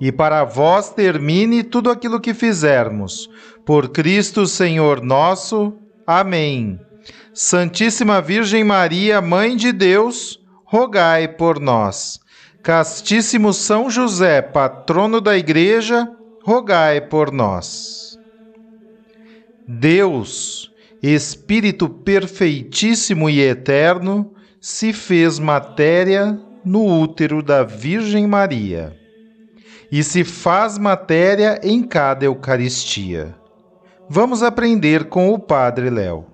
e para vós termine tudo aquilo que fizermos. Por Cristo Senhor nosso. Amém. Santíssima Virgem Maria, Mãe de Deus, rogai por nós. Castíssimo São José, patrono da Igreja, rogai por nós. Deus, Espírito perfeitíssimo e eterno, se fez matéria no útero da Virgem Maria e se faz matéria em cada Eucaristia. Vamos aprender com o Padre Léo.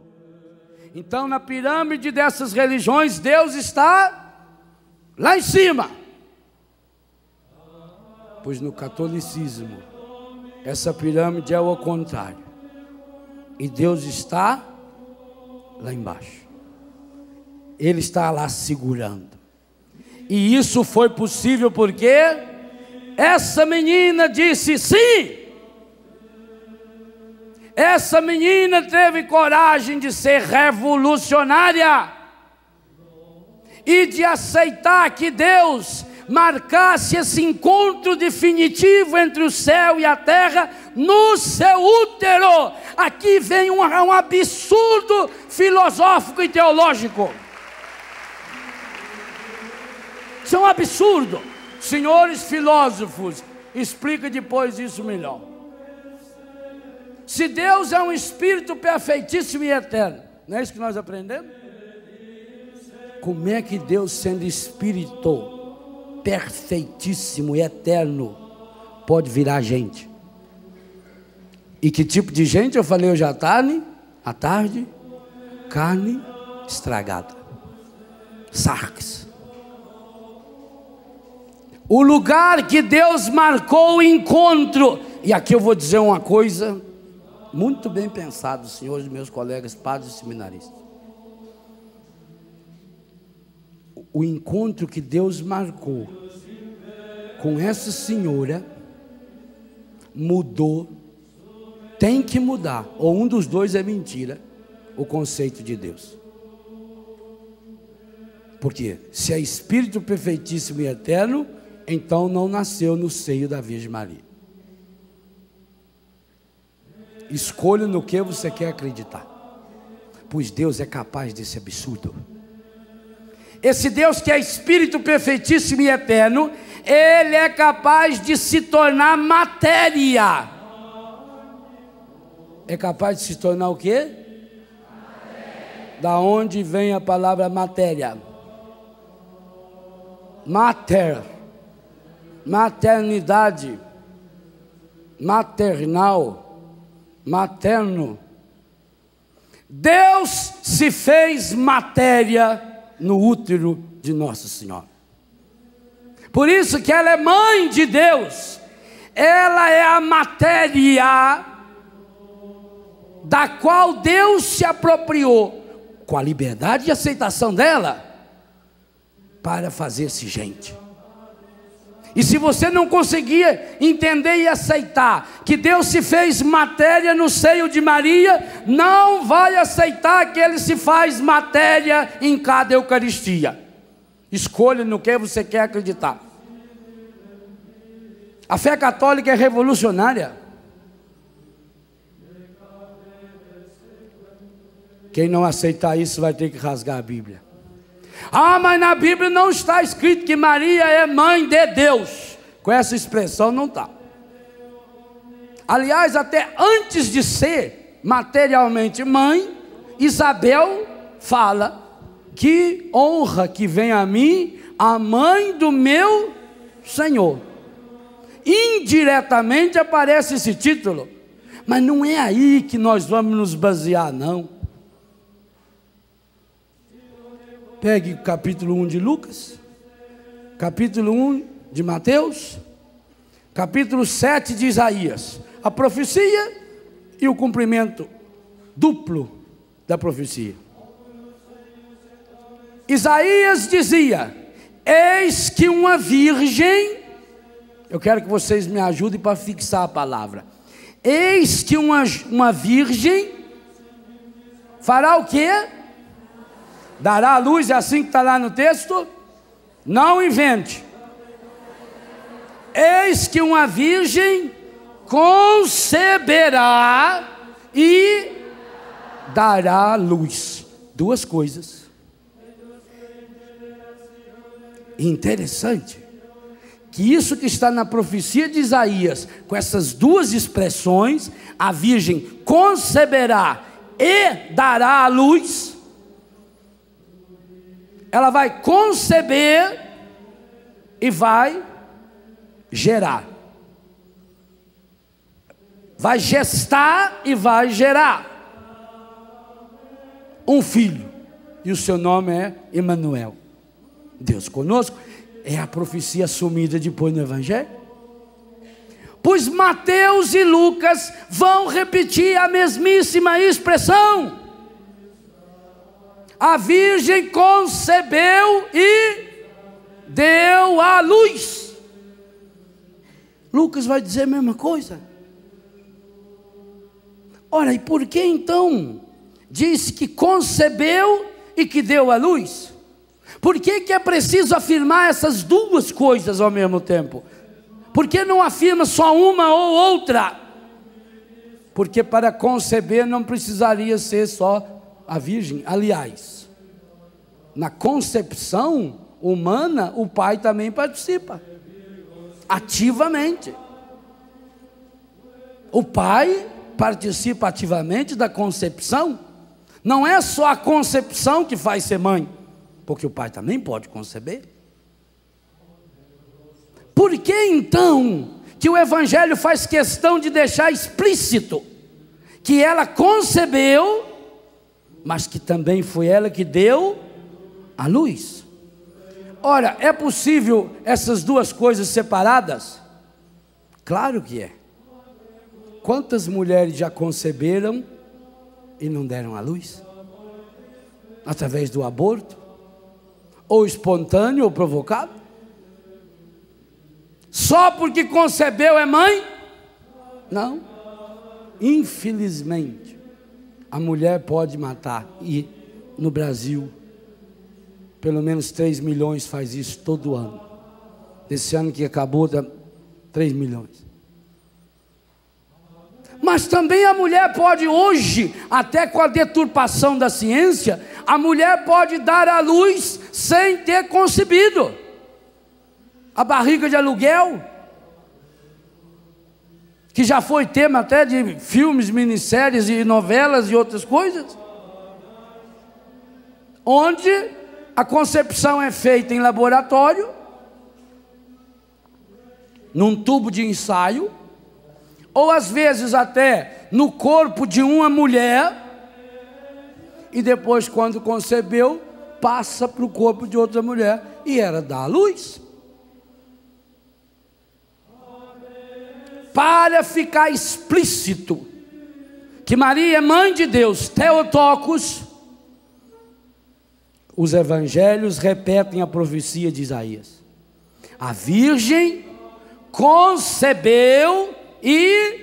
Então, na pirâmide dessas religiões, Deus está lá em cima. Pois no catolicismo, essa pirâmide é o contrário. E Deus está lá embaixo. Ele está lá segurando. E isso foi possível porque essa menina disse sim. Essa menina teve coragem de ser revolucionária e de aceitar que Deus marcasse esse encontro definitivo entre o céu e a terra no seu útero. Aqui vem um, um absurdo filosófico e teológico. Isso é um absurdo. Senhores filósofos, explica depois isso melhor. Se Deus é um espírito perfeitíssimo e eterno, não é isso que nós aprendemos? Como é que Deus, sendo espírito perfeitíssimo e eterno, pode virar gente? E que tipo de gente eu falei hoje à tarde? À tarde? Carne estragada. Sarx o lugar que Deus marcou o encontro. E aqui eu vou dizer uma coisa muito bem pensado, senhores, meus colegas padres e seminaristas. O encontro que Deus marcou com essa senhora mudou, tem que mudar, ou um dos dois é mentira, o conceito de Deus. Porque se é Espírito perfeitíssimo e eterno, então não nasceu no seio da Virgem Maria. Escolha no que você quer acreditar, pois Deus é capaz desse absurdo. Esse Deus que é Espírito perfeitíssimo e eterno, Ele é capaz de se tornar matéria. É capaz de se tornar o quê? Da onde vem a palavra matéria? Mater maternidade, maternal, materno. Deus se fez matéria no útero de Nossa Senhora. Por isso que ela é mãe de Deus. Ela é a matéria da qual Deus se apropriou com a liberdade e aceitação dela para fazer-se gente. E se você não conseguia entender e aceitar que Deus se fez matéria no seio de Maria, não vai aceitar que ele se faz matéria em cada Eucaristia. Escolha no que você quer acreditar. A fé católica é revolucionária. Quem não aceitar isso vai ter que rasgar a Bíblia. Ah, mas na Bíblia não está escrito que Maria é mãe de Deus. Com essa expressão não está. Aliás, até antes de ser, materialmente mãe, Isabel fala: Que honra que vem a mim, a mãe do meu Senhor. Indiretamente aparece esse título, mas não é aí que nós vamos nos basear, não. Pegue o capítulo 1 de Lucas, capítulo 1 de Mateus, capítulo 7 de Isaías. A profecia e o cumprimento duplo da profecia. Isaías dizia: Eis que uma virgem, eu quero que vocês me ajudem para fixar a palavra. Eis que uma, uma virgem fará o quê? Dará a luz, é assim que está lá no texto? Não invente. Eis que uma virgem conceberá e dará luz. Duas coisas. Interessante que isso que está na profecia de Isaías, com essas duas expressões, a virgem conceberá e dará a luz, ela vai conceber e vai gerar. Vai gestar e vai gerar um filho. E o seu nome é Emanuel. Deus conosco. É a profecia assumida depois no Evangelho. Pois Mateus e Lucas vão repetir a mesmíssima expressão. A Virgem concebeu e deu à luz. Lucas vai dizer a mesma coisa. Ora, e por que então diz que concebeu e que deu à luz? Por que, que é preciso afirmar essas duas coisas ao mesmo tempo? Por que não afirma só uma ou outra? Porque para conceber não precisaria ser só a virgem. Aliás, na concepção humana, o pai também participa ativamente. O pai participa ativamente da concepção. Não é só a concepção que faz ser mãe, porque o pai também pode conceber. Por que então que o Evangelho faz questão de deixar explícito que ela concebeu, mas que também foi ela que deu a luz? Ora, é possível essas duas coisas separadas? Claro que é. Quantas mulheres já conceberam e não deram à luz? Através do aborto? Ou espontâneo ou provocado? Só porque concebeu é mãe? Não. Infelizmente, a mulher pode matar e no Brasil pelo menos 3 milhões faz isso todo ano. Esse ano que acabou, dá 3 milhões. Mas também a mulher pode hoje, até com a deturpação da ciência, a mulher pode dar à luz sem ter concebido. A barriga de aluguel, que já foi tema até de filmes, minisséries e novelas e outras coisas, onde a concepção é feita em laboratório, num tubo de ensaio, ou às vezes até no corpo de uma mulher, e depois, quando concebeu, passa para o corpo de outra mulher e era dar a luz. Para ficar explícito que Maria é mãe de Deus, Teotocos, os evangelhos repetem a profecia de Isaías. A virgem concebeu e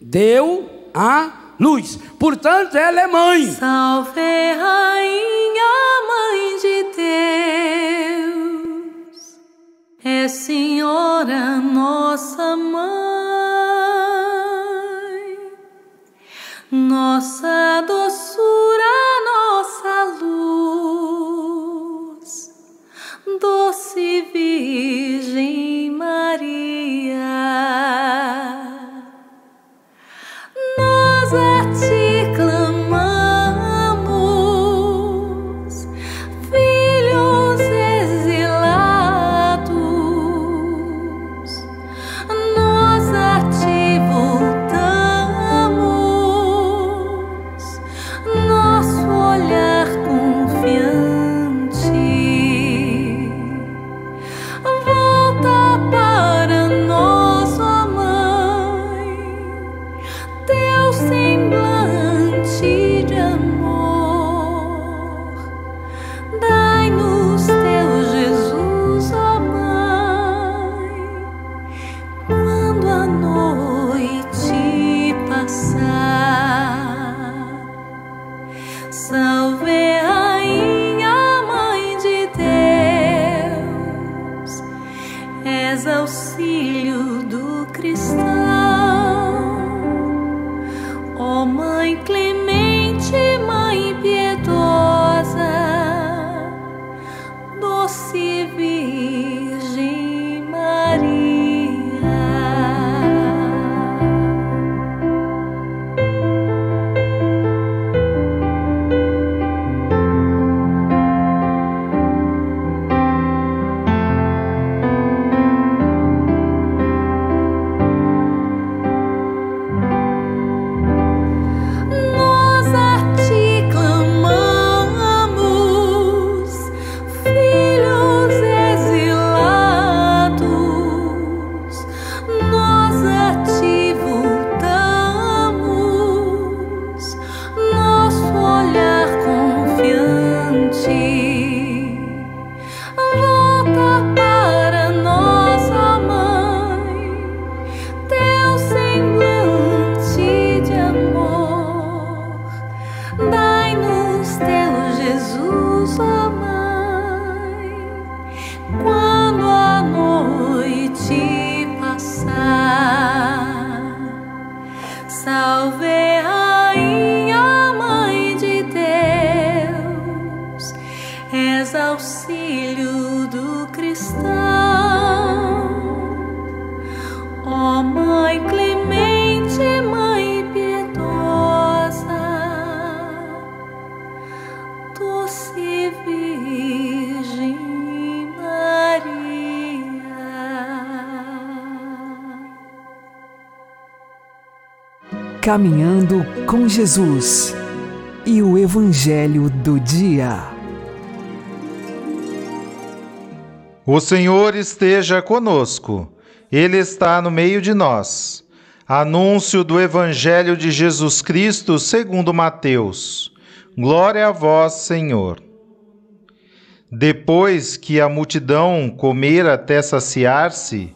deu a luz. Portanto, ela é mãe. Salve, Rainha, Mãe de Deus, é Senhora nossa mãe, nossa doçura, nossa luz doce Virgem Maria. Nazaré. Caminhando com Jesus e o Evangelho do Dia. O Senhor esteja conosco, Ele está no meio de nós. Anúncio do Evangelho de Jesus Cristo segundo Mateus. Glória a vós, Senhor. Depois que a multidão comera até saciar-se,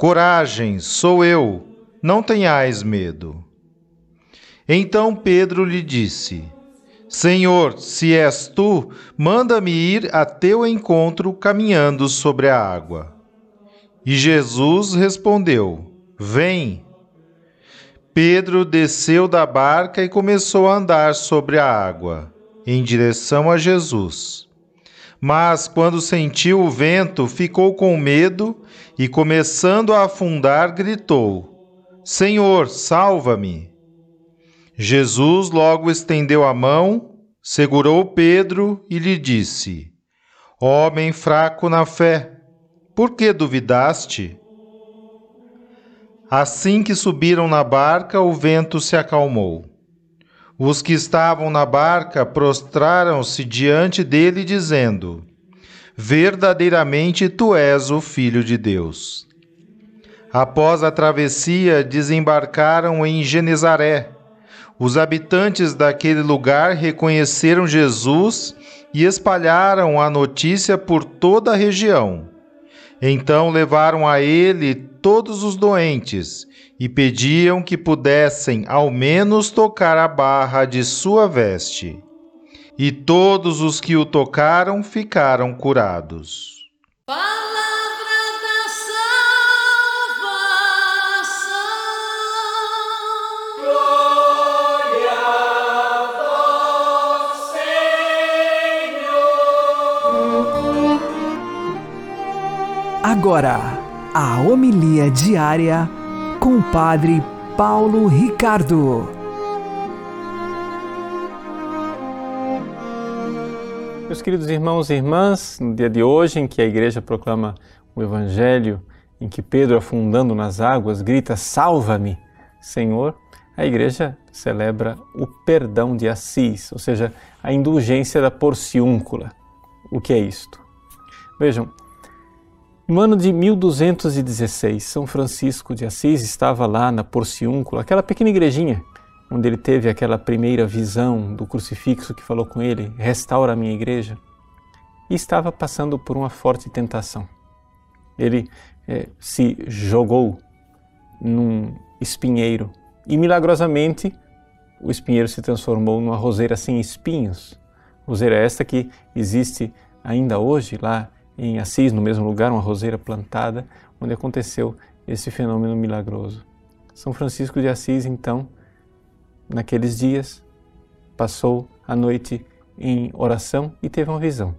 Coragem, sou eu, não tenhais medo. Então Pedro lhe disse: Senhor, se és tu, manda-me ir a teu encontro caminhando sobre a água. E Jesus respondeu: Vem. Pedro desceu da barca e começou a andar sobre a água, em direção a Jesus. Mas quando sentiu o vento, ficou com medo e, começando a afundar, gritou: Senhor, salva-me! Jesus logo estendeu a mão, segurou Pedro e lhe disse: Homem fraco na fé, por que duvidaste? Assim que subiram na barca, o vento se acalmou. Os que estavam na barca prostraram-se diante dele, dizendo: Verdadeiramente tu és o Filho de Deus. Após a travessia, desembarcaram em Genezaré. Os habitantes daquele lugar reconheceram Jesus e espalharam a notícia por toda a região. Então levaram a ele todos os doentes e pediam que pudessem ao menos tocar a barra de sua veste. E todos os que o tocaram ficaram curados. Agora, a homilia diária com o Padre Paulo Ricardo. Meus queridos irmãos e irmãs, no dia de hoje em que a igreja proclama o Evangelho, em que Pedro, afundando nas águas, grita: Salva-me, Senhor, a igreja celebra o perdão de Assis, ou seja, a indulgência da porciúncula. O que é isto? Vejam, no ano de 1216, São Francisco de Assis estava lá na Porciúncula, aquela pequena igrejinha onde ele teve aquela primeira visão do crucifixo que falou com ele: restaura a minha igreja. E estava passando por uma forte tentação. Ele é, se jogou num espinheiro e milagrosamente o espinheiro se transformou numa roseira sem espinhos. Roseira esta que existe ainda hoje lá em Assis, no mesmo lugar, uma roseira plantada, onde aconteceu esse fenômeno milagroso. São Francisco de Assis, então, naqueles dias, passou a noite em oração e teve uma visão.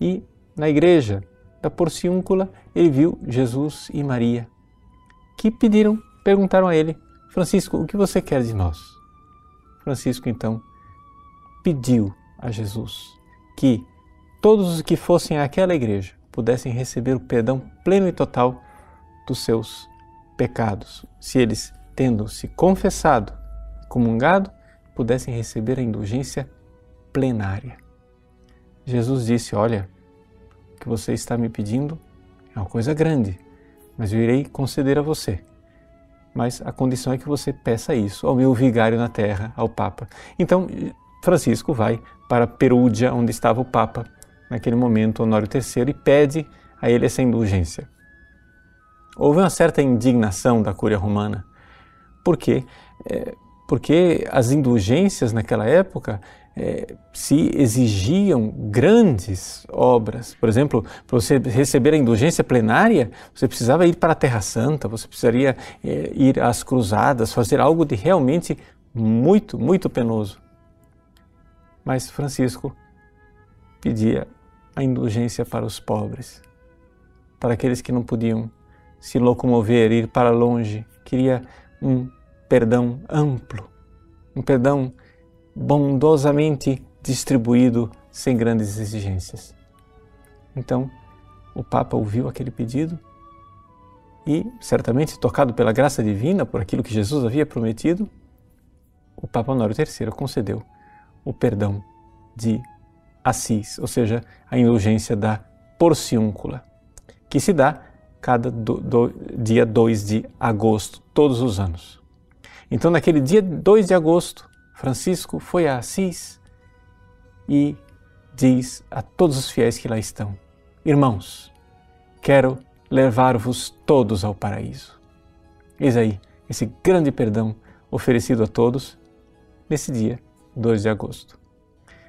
E na igreja da Porciúncula, ele viu Jesus e Maria, que pediram, perguntaram a ele: Francisco, o que você quer de nós? Francisco, então, pediu a Jesus que todos os que fossem àquela igreja pudessem receber o perdão pleno e total dos seus pecados, se eles, tendo se confessado, comungado, pudessem receber a indulgência plenária. Jesus disse: Olha, o que você está me pedindo é uma coisa grande, mas eu irei conceder a você. Mas a condição é que você peça isso ao meu vigário na terra, ao Papa. Então, Francisco vai para Perúdia, onde estava o Papa, naquele momento, Honório III, e pede a ele essa indulgência. Houve uma certa indignação da Cúria Romana. Por quê? É, porque as indulgências naquela época é, se exigiam grandes obras. Por exemplo, para você receber a indulgência plenária, você precisava ir para a Terra Santa, você precisaria é, ir às cruzadas, fazer algo de realmente muito, muito penoso. Mas Francisco pedia a indulgência para os pobres, para aqueles que não podiam se locomover, ir para longe. Queria um perdão amplo, um perdão bondosamente distribuído, sem grandes exigências. Então, o Papa ouviu aquele pedido e, certamente tocado pela graça divina, por aquilo que Jesus havia prometido, o Papa Honório III concedeu o perdão de Assis, ou seja, a indulgência da porciúncula, que se dá cada do, do, dia 2 de agosto, todos os anos. Então, naquele dia 2 de agosto, Francisco foi a Assis e diz a todos os fiéis que lá estão: Irmãos, quero levar-vos todos ao paraíso. Eis aí esse grande perdão oferecido a todos nesse dia 2 de agosto.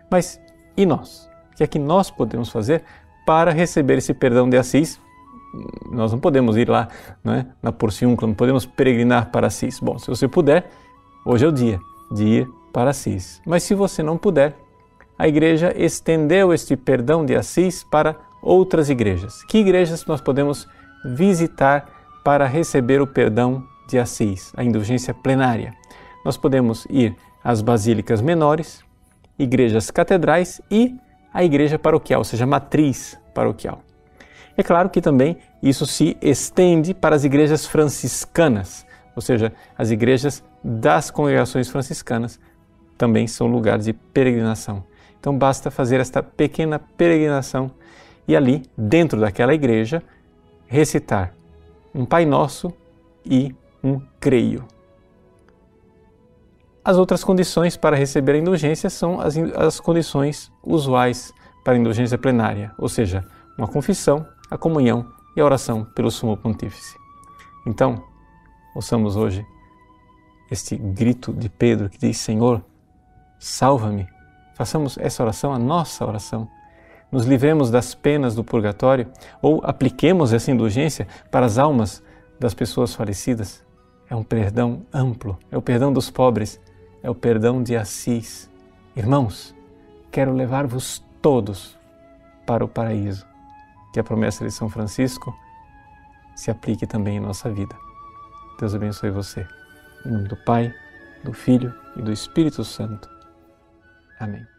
Mas e nós? O que é que nós podemos fazer para receber esse perdão de Assis? Nós não podemos ir lá né, na Porciúncula, não podemos peregrinar para Assis. Bom, se você puder, hoje é o dia de ir para Assis. Mas se você não puder, a igreja estendeu este perdão de Assis para outras igrejas. Que igrejas nós podemos visitar para receber o perdão de Assis, a indulgência plenária? Nós podemos ir às basílicas menores, igrejas catedrais e a igreja paroquial, ou seja, matriz paroquial. É claro que também isso se estende para as igrejas franciscanas, ou seja, as igrejas das congregações franciscanas também são lugares de peregrinação. Então basta fazer esta pequena peregrinação e ali, dentro daquela igreja, recitar um Pai Nosso e um Creio. As outras condições para receber a indulgência são as, as condições usuais para a indulgência plenária, ou seja, uma confissão, a comunhão e a oração pelo Sumo Pontífice. Então, ouçamos hoje este grito de Pedro que diz: Senhor, salva-me. Façamos essa oração a nossa oração. Nos livremos das penas do purgatório ou apliquemos essa indulgência para as almas das pessoas falecidas. É um perdão amplo, é o perdão dos pobres, é o perdão de Assis. Irmãos, quero levar-vos todos para o paraíso. Que a promessa de São Francisco se aplique também em nossa vida. Deus abençoe você. Em nome do Pai, do Filho e do Espírito Santo. Amém.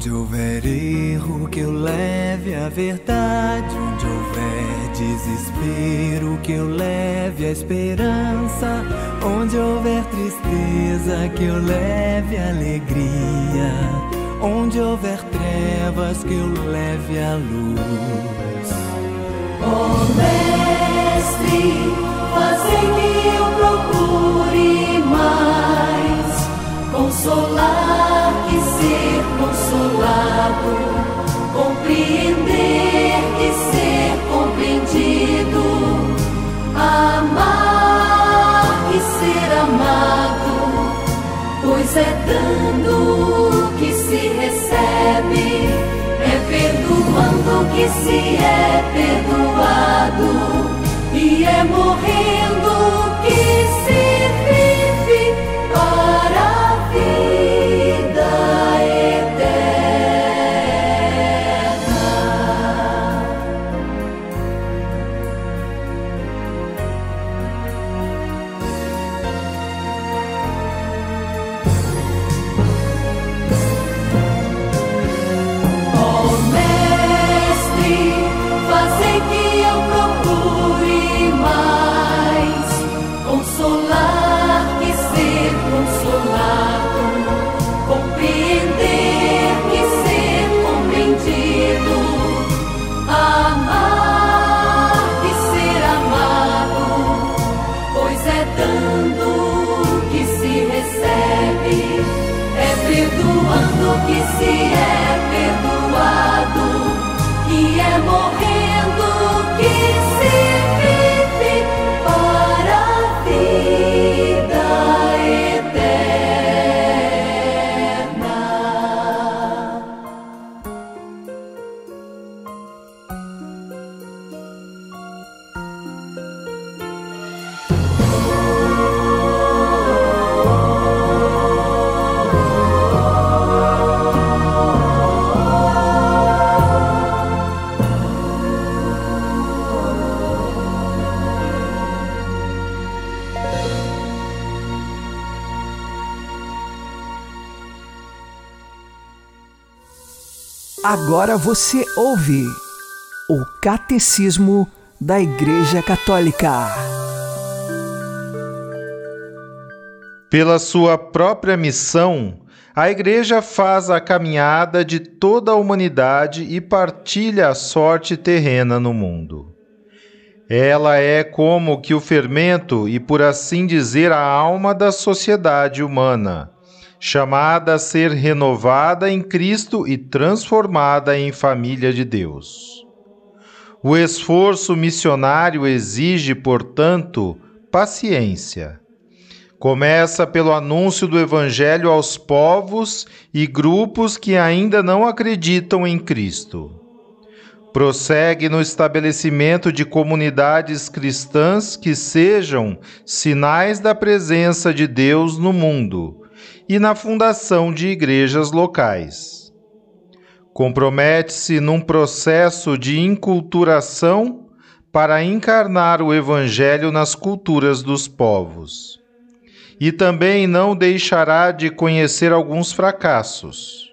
Onde houver erro, que eu leve a verdade. Onde houver desespero, que eu leve a esperança. Onde houver tristeza, que eu leve a alegria. Onde houver trevas, que eu leve a luz. Oh, Mestre, fazei-me eu procure mais consolar que ser consolado, compreender que ser compreendido, amar que ser amado, pois é dando que se recebe, é perdoando que se é perdoado, e é morrendo Agora você ouve o Catecismo da Igreja Católica. Pela sua própria missão, a Igreja faz a caminhada de toda a humanidade e partilha a sorte terrena no mundo. Ela é como que o fermento e, por assim dizer, a alma da sociedade humana, chamada a ser renovada em Cristo e transformada em família de Deus. O esforço missionário exige, portanto, paciência, Começa pelo anúncio do Evangelho aos povos e grupos que ainda não acreditam em Cristo. Prossegue no estabelecimento de comunidades cristãs que sejam sinais da presença de Deus no mundo e na fundação de igrejas locais. Compromete-se num processo de inculturação para encarnar o Evangelho nas culturas dos povos e também não deixará de conhecer alguns fracassos.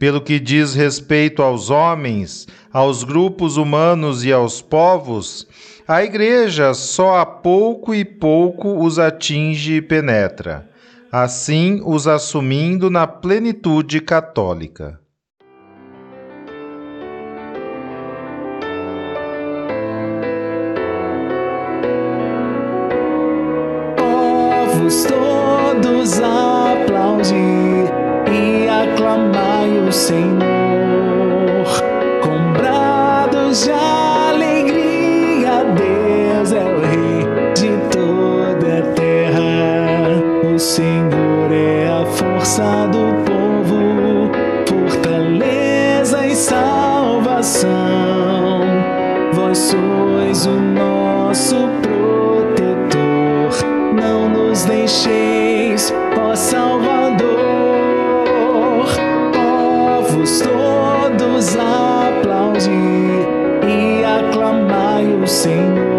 Pelo que diz respeito aos homens, aos grupos humanos e aos povos, a Igreja só a pouco e pouco os atinge e penetra, assim os assumindo na plenitude católica. Vamos todos aplaudir e aclamai o Senhor com brados força do povo, fortaleza e salvação. Vós sois o nosso nos deixeis, ó Salvador. Povos todos aplaudir e aclamai o Senhor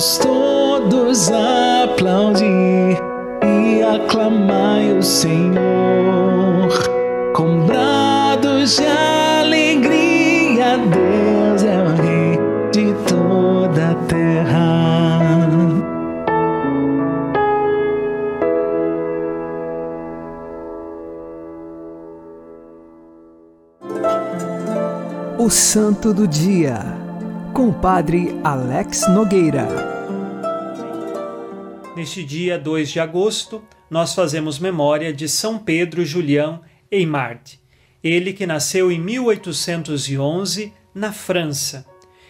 Povos todos aplaudir e aclamai o Senhor com brados de alegria. Deus é o Rei de toda a terra. O Santo do Dia, com o Padre Alex Nogueira. Neste dia 2 de agosto, nós fazemos memória de São Pedro Julião Eymard, ele que nasceu em 1811 na França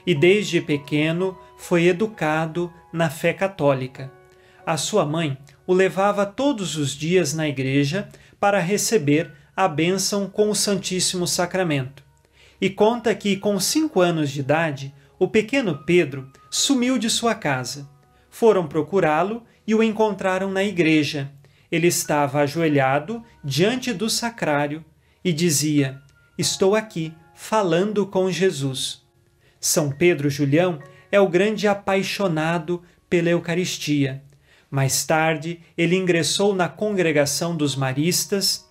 e desde pequeno foi educado na fé católica. A sua mãe o levava todos os dias na igreja para receber a bênção com o Santíssimo Sacramento. E conta que, com cinco anos de idade, o pequeno Pedro sumiu de sua casa. Foram procurá-lo e o encontraram na igreja. Ele estava ajoelhado diante do sacrário e dizia: Estou aqui, falando com Jesus. São Pedro Julião é o grande apaixonado pela Eucaristia. Mais tarde, ele ingressou na congregação dos maristas,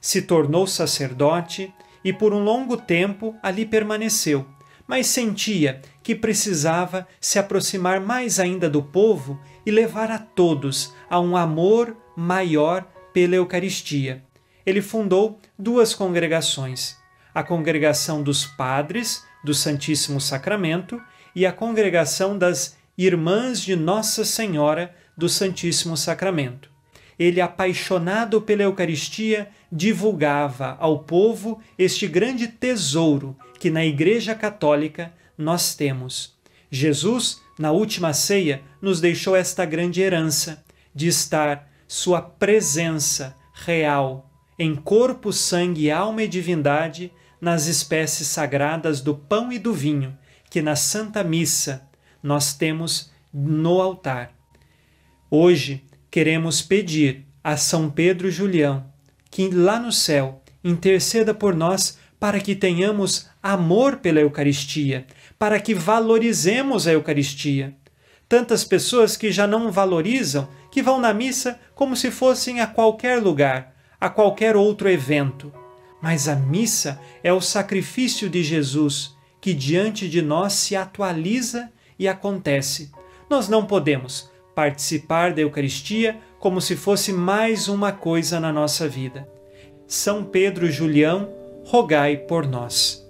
se tornou sacerdote e por um longo tempo ali permaneceu, mas sentia que precisava se aproximar mais ainda do povo e levar a todos a um amor maior pela Eucaristia. Ele fundou duas congregações: a Congregação dos Padres do Santíssimo Sacramento e a Congregação das Irmãs de Nossa Senhora do Santíssimo Sacramento. Ele, apaixonado pela Eucaristia, divulgava ao povo este grande tesouro que na Igreja Católica nós temos. Jesus, na última ceia, nos deixou esta grande herança de estar sua presença real em corpo, sangue, alma e divindade nas espécies sagradas do pão e do vinho que na Santa Missa nós temos no altar. Hoje queremos pedir a São Pedro Julião que lá no céu interceda por nós para que tenhamos amor pela Eucaristia, para que valorizemos a Eucaristia. Tantas pessoas que já não valorizam, que vão na missa como se fossem a qualquer lugar, a qualquer outro evento. Mas a missa é o sacrifício de Jesus que diante de nós se atualiza e acontece. Nós não podemos participar da Eucaristia como se fosse mais uma coisa na nossa vida. São Pedro Julião, rogai por nós.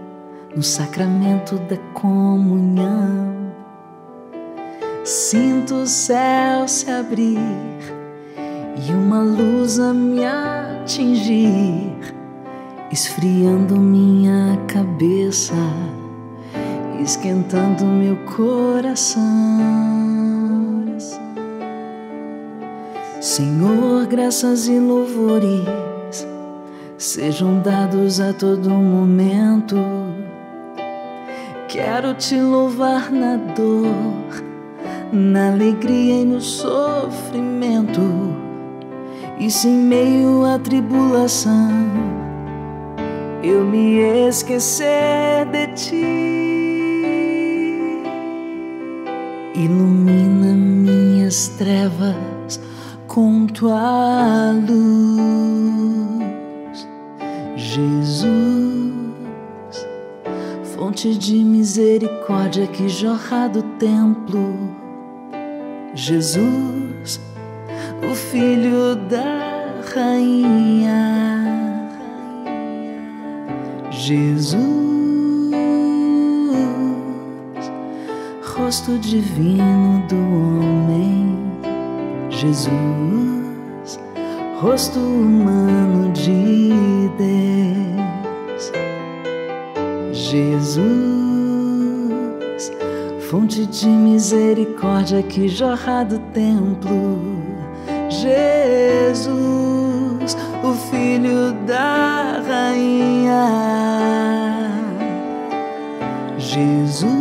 no sacramento da comunhão, sinto o céu se abrir e uma luz a me atingir, esfriando minha cabeça, esquentando meu coração. Senhor, graças e louvores sejam dados a todo momento. Quero te louvar na dor, na alegria e no sofrimento, e se em meio à tribulação eu me esquecer de ti. Ilumina minhas trevas com tua luz. Jesus, fonte de misericórdia que jorra do templo. Jesus, o filho da rainha. Jesus, rosto divino do homem. Jesus, rosto humano de Deus. Jesus, fonte de misericórdia que jorra do templo. Jesus, o filho da rainha. Jesus,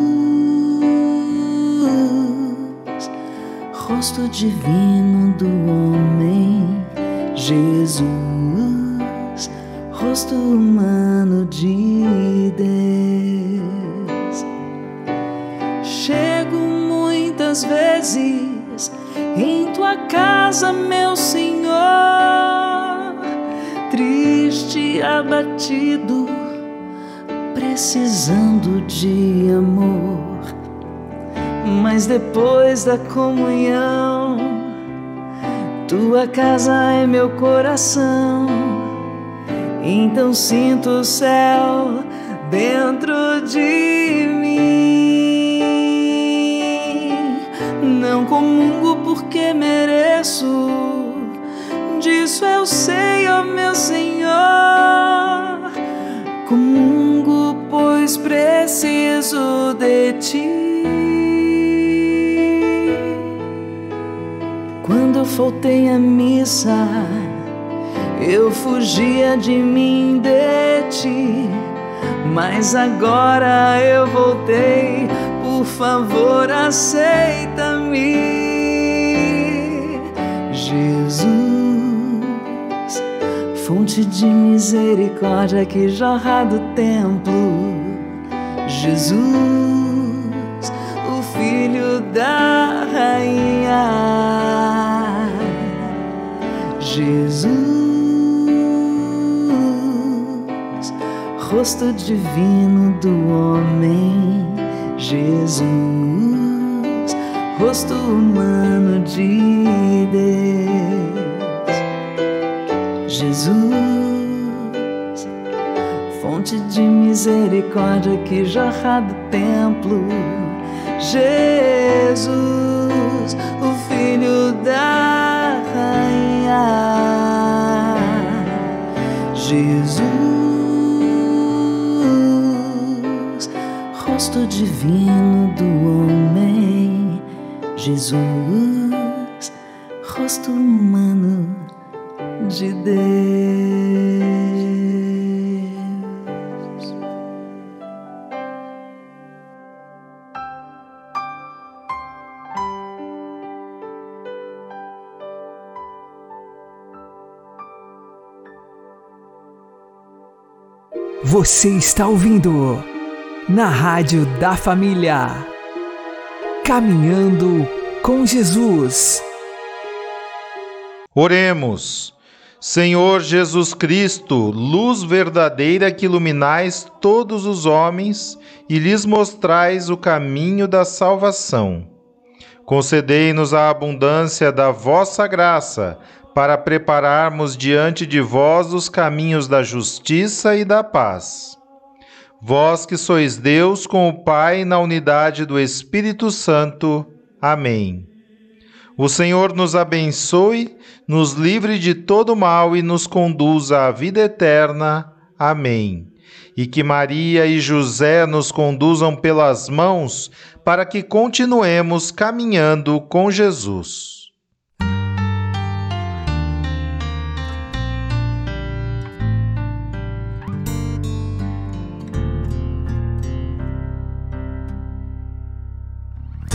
rosto divino do homem. Jesus, rosto humano de muitas vezes em tua casa, meu Senhor, triste, abatido, precisando de amor. Mas depois da comunhão, tua casa é meu coração. Então sinto o céu dentro de mim. Não comungo porque mereço, disso eu sei, ó meu Senhor. Comungo, pois preciso de ti. Quando faltei à missa, eu fugia de mim, de ti. Mas agora eu voltei, por favor, aceita-me. Jesus, fonte de misericórdia que jorra do templo. Jesus, o filho da rainha. Jesus, rosto divino do homem. Jesus, rosto humano de Deus. Jesus, fonte de misericórdia que jorra do templo. Jesus, o filho da rainha. Jesus, rosto divino do homem. Jesus, rosto humano de Deus. Você está ouvindo na Rádio da Família. Caminhando com Jesus. Oremos. Senhor Jesus Cristo, luz verdadeira que iluminais todos os homens e lhes mostrais o caminho da salvação. Concedei-nos a abundância da vossa graça para prepararmos diante de vós os caminhos da justiça e da paz. Vós que sois Deus com o Pai na unidade do Espírito Santo. Amém. O Senhor nos abençoe, nos livre de todo mal e nos conduza à vida eterna. Amém. E que Maria e José nos conduzam pelas mãos para que continuemos caminhando com Jesus.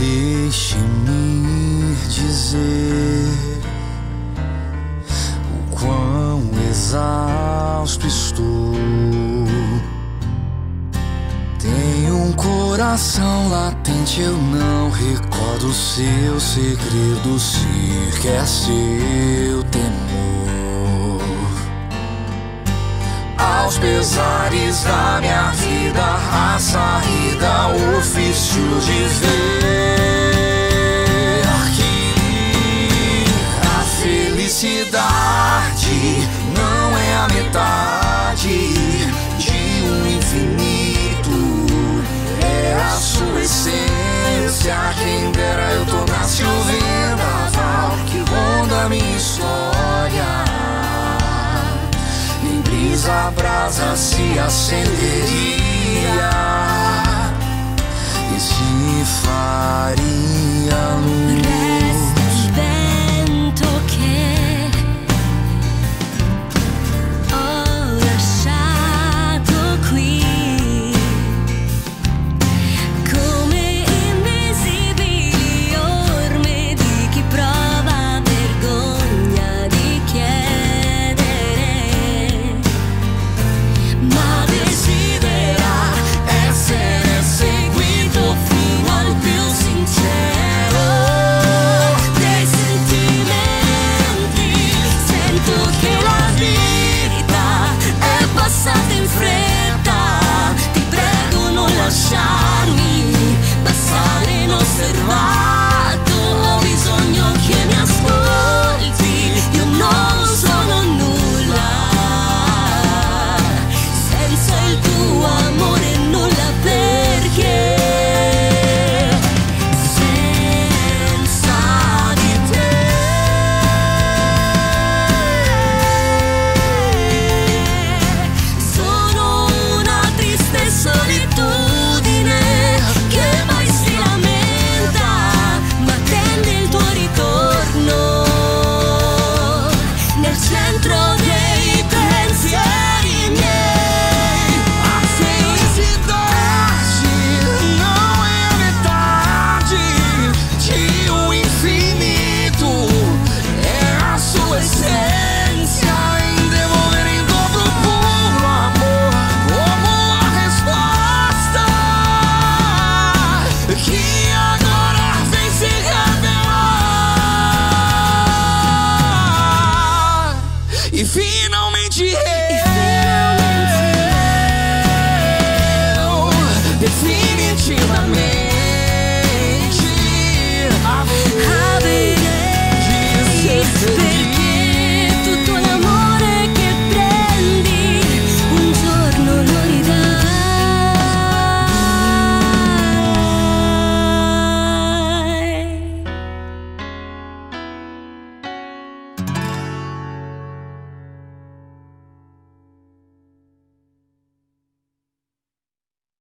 Deixe-me dizer o quão exausto estou. Tenho um coração latente, eu não recordo seu segredo, se quer seu temor. Aos pesares da minha vida, a saída, o ofício de ver. Felicidade não é a metade de um infinito, é a sua essência. Quem dera eu tornasse o vendaval que ronda minha história. Em brisa, brasa se acenderia e se faria luz.